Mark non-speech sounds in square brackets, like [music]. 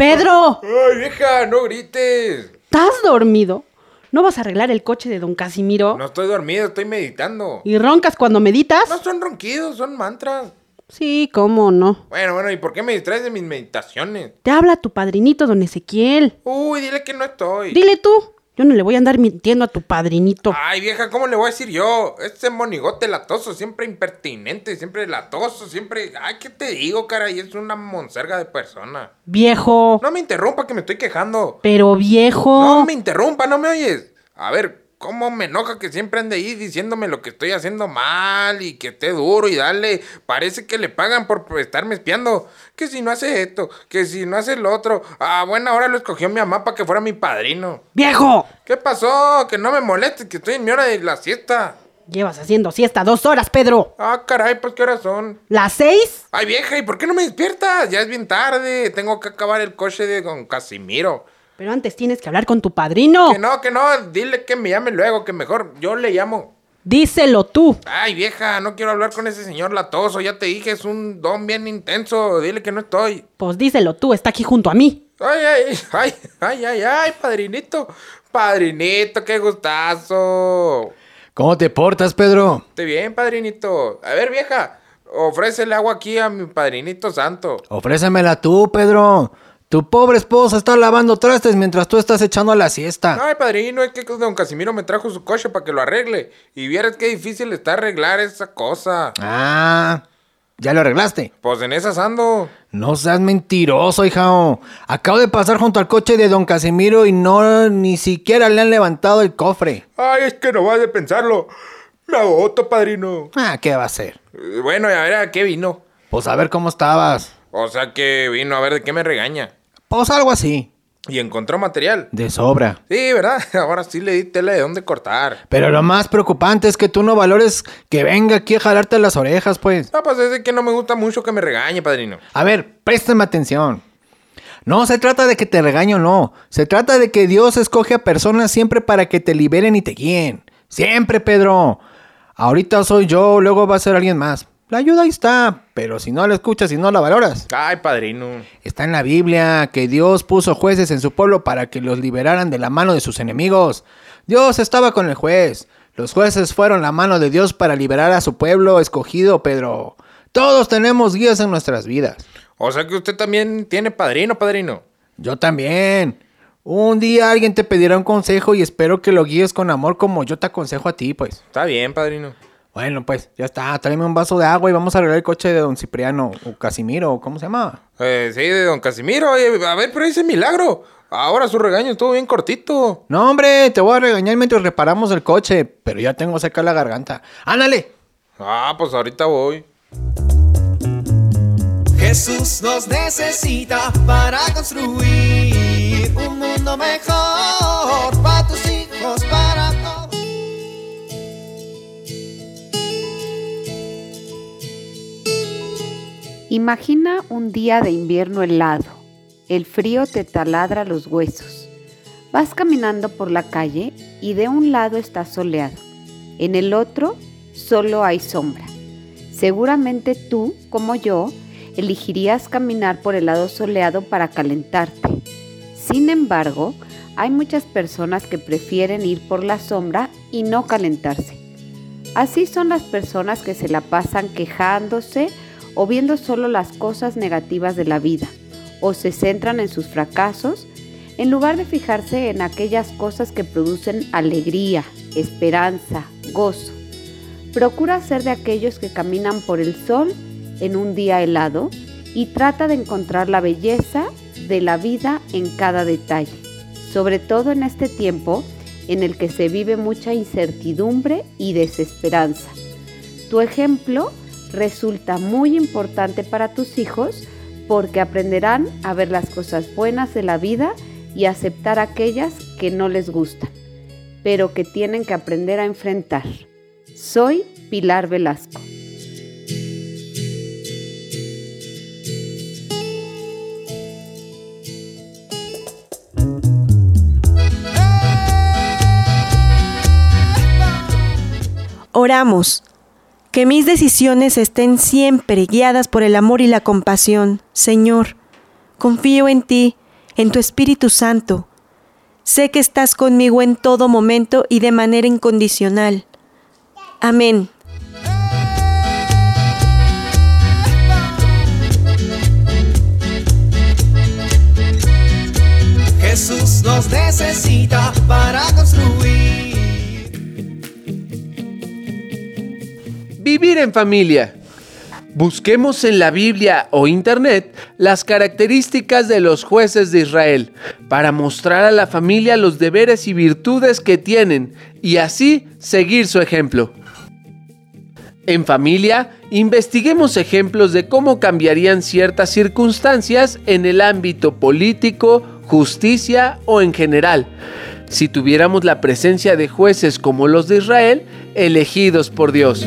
Pedro, ¡Ay, vieja! ¡No grites! ¿estás dormido? ¿No vas a arreglar el coche de don Casimiro? No estoy dormido, estoy meditando. ¿Y roncas cuando meditas? No son ronquidos, son mantras. Sí, cómo no. Bueno, bueno, ¿y por qué me distraes de mis meditaciones? Te habla tu padrinito, don Ezequiel. Uy, dile que no estoy. Dile tú. Yo no le voy a andar mintiendo a tu padrinito. Ay, vieja, ¿cómo le voy a decir yo? Este monigote latoso, siempre impertinente, siempre latoso, siempre... Ay, ¿qué te digo, caray? Es una monserga de persona. Viejo. No me interrumpa que me estoy quejando. Pero viejo. No me interrumpa, no me oyes. A ver, ¿cómo me enoja que siempre ande ahí diciéndome lo que estoy haciendo mal y que esté duro y dale? Parece que le pagan por estarme espiando. Que si no hace esto, que si no hace lo otro. A buena hora lo escogió mi mamá para que fuera mi padrino. Viejo. ¿Qué pasó? Que no me molestes, que estoy en mi hora de la siesta. Llevas haciendo siesta dos horas, Pedro. Ah, caray, pues ¿qué horas son? ¿Las seis? Ay, vieja, ¿y por qué no me despiertas? Ya es bien tarde. Tengo que acabar el coche de don Casimiro. Pero antes tienes que hablar con tu padrino. Que no, que no, dile que me llame luego, que mejor yo le llamo. Díselo tú. Ay, vieja, no quiero hablar con ese señor latoso, ya te dije, es un don bien intenso, dile que no estoy. Pues díselo tú, está aquí junto a mí. Ay, ay, ay, ay, ay, ay, padrinito, padrinito, qué gustazo. ¿Cómo te portas, Pedro? Estoy bien, padrinito. A ver, vieja, ofrécele agua aquí a mi padrinito santo. Ofrécemela tú, Pedro. Tu pobre esposa está lavando trastes mientras tú estás echando a la siesta. Ay, padrino, es que don Casimiro me trajo su coche para que lo arregle. Y vieras qué difícil está arreglar esa cosa. Ah, ¿ya lo arreglaste? Pues en esas ando. No seas mentiroso, hijao. Acabo de pasar junto al coche de don Casimiro y no ni siquiera le han levantado el cofre. Ay, es que no vas a pensarlo. Me agoto, padrino. Ah, ¿qué va a ser? Eh, Bueno, y a ver a qué vino. Pues a ver cómo estabas. O sea que vino a ver de qué me regaña. Pues algo así. Y encontró material. De sobra. Sí, ¿verdad? [laughs] Ahora sí le di tela de dónde cortar. Pero lo más preocupante es que tú no valores que venga aquí a jalarte las orejas, pues. No, pues es de que no me gusta mucho que me regañe, padrino. A ver, préstame atención. No se trata de que te regaño, no. Se trata de que Dios escoge a personas siempre para que te liberen y te guíen. Siempre, Pedro. Ahorita soy yo, luego va a ser alguien más. La ayuda ahí está, pero si no la escuchas y no la valoras. Ay, padrino. Está en la Biblia que Dios puso jueces en su pueblo para que los liberaran de la mano de sus enemigos. Dios estaba con el juez. Los jueces fueron la mano de Dios para liberar a su pueblo escogido, Pedro. Todos tenemos guías en nuestras vidas. O sea que usted también tiene padrino, padrino. Yo también. Un día alguien te pedirá un consejo y espero que lo guíes con amor como yo te aconsejo a ti, pues. Está bien, padrino. Bueno, pues, ya está. Tráeme un vaso de agua y vamos a arreglar el coche de don Cipriano o Casimiro, ¿cómo se llama? Eh, sí, de don Casimiro. Oye, a ver, pero ese milagro. Ahora su regaño estuvo bien cortito. No, hombre, te voy a regañar mientras reparamos el coche, pero ya tengo seca la garganta. ¡Ándale! Ah, pues ahorita voy. Jesús nos necesita para construir un mundo mejor Imagina un día de invierno helado. El frío te taladra los huesos. Vas caminando por la calle y de un lado está soleado. En el otro solo hay sombra. Seguramente tú, como yo, elegirías caminar por el lado soleado para calentarte. Sin embargo, hay muchas personas que prefieren ir por la sombra y no calentarse. Así son las personas que se la pasan quejándose o viendo solo las cosas negativas de la vida, o se centran en sus fracasos, en lugar de fijarse en aquellas cosas que producen alegría, esperanza, gozo. Procura ser de aquellos que caminan por el sol en un día helado y trata de encontrar la belleza de la vida en cada detalle, sobre todo en este tiempo en el que se vive mucha incertidumbre y desesperanza. Tu ejemplo resulta muy importante para tus hijos porque aprenderán a ver las cosas buenas de la vida y aceptar aquellas que no les gustan, pero que tienen que aprender a enfrentar. Soy Pilar Velasco. Oramos. Que mis decisiones estén siempre guiadas por el amor y la compasión. Señor, confío en ti, en tu Espíritu Santo. Sé que estás conmigo en todo momento y de manera incondicional. Amén. Jesús nos necesita para construir. Vivir en familia. Busquemos en la Biblia o Internet las características de los jueces de Israel para mostrar a la familia los deberes y virtudes que tienen y así seguir su ejemplo. En familia, investiguemos ejemplos de cómo cambiarían ciertas circunstancias en el ámbito político, justicia o en general, si tuviéramos la presencia de jueces como los de Israel, elegidos por Dios.